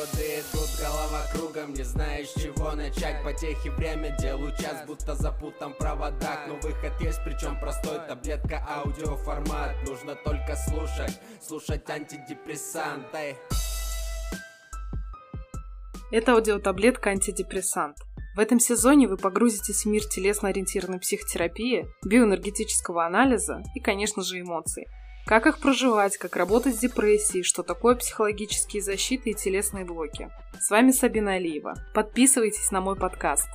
годы идут, голова кругом Не знаешь, с чего начать Потехи время, делаю час Будто запутан в проводах Но выход есть, причем простой Таблетка, аудиоформат Нужно только слушать Слушать антидепрессанты Это аудиотаблетка антидепрессант. В этом сезоне вы погрузитесь в мир телесно-ориентированной психотерапии, биоэнергетического анализа и, конечно же, эмоций. Как их проживать, как работать с депрессией, что такое психологические защиты и телесные блоки. С вами Сабина Алиева. Подписывайтесь на мой подкаст.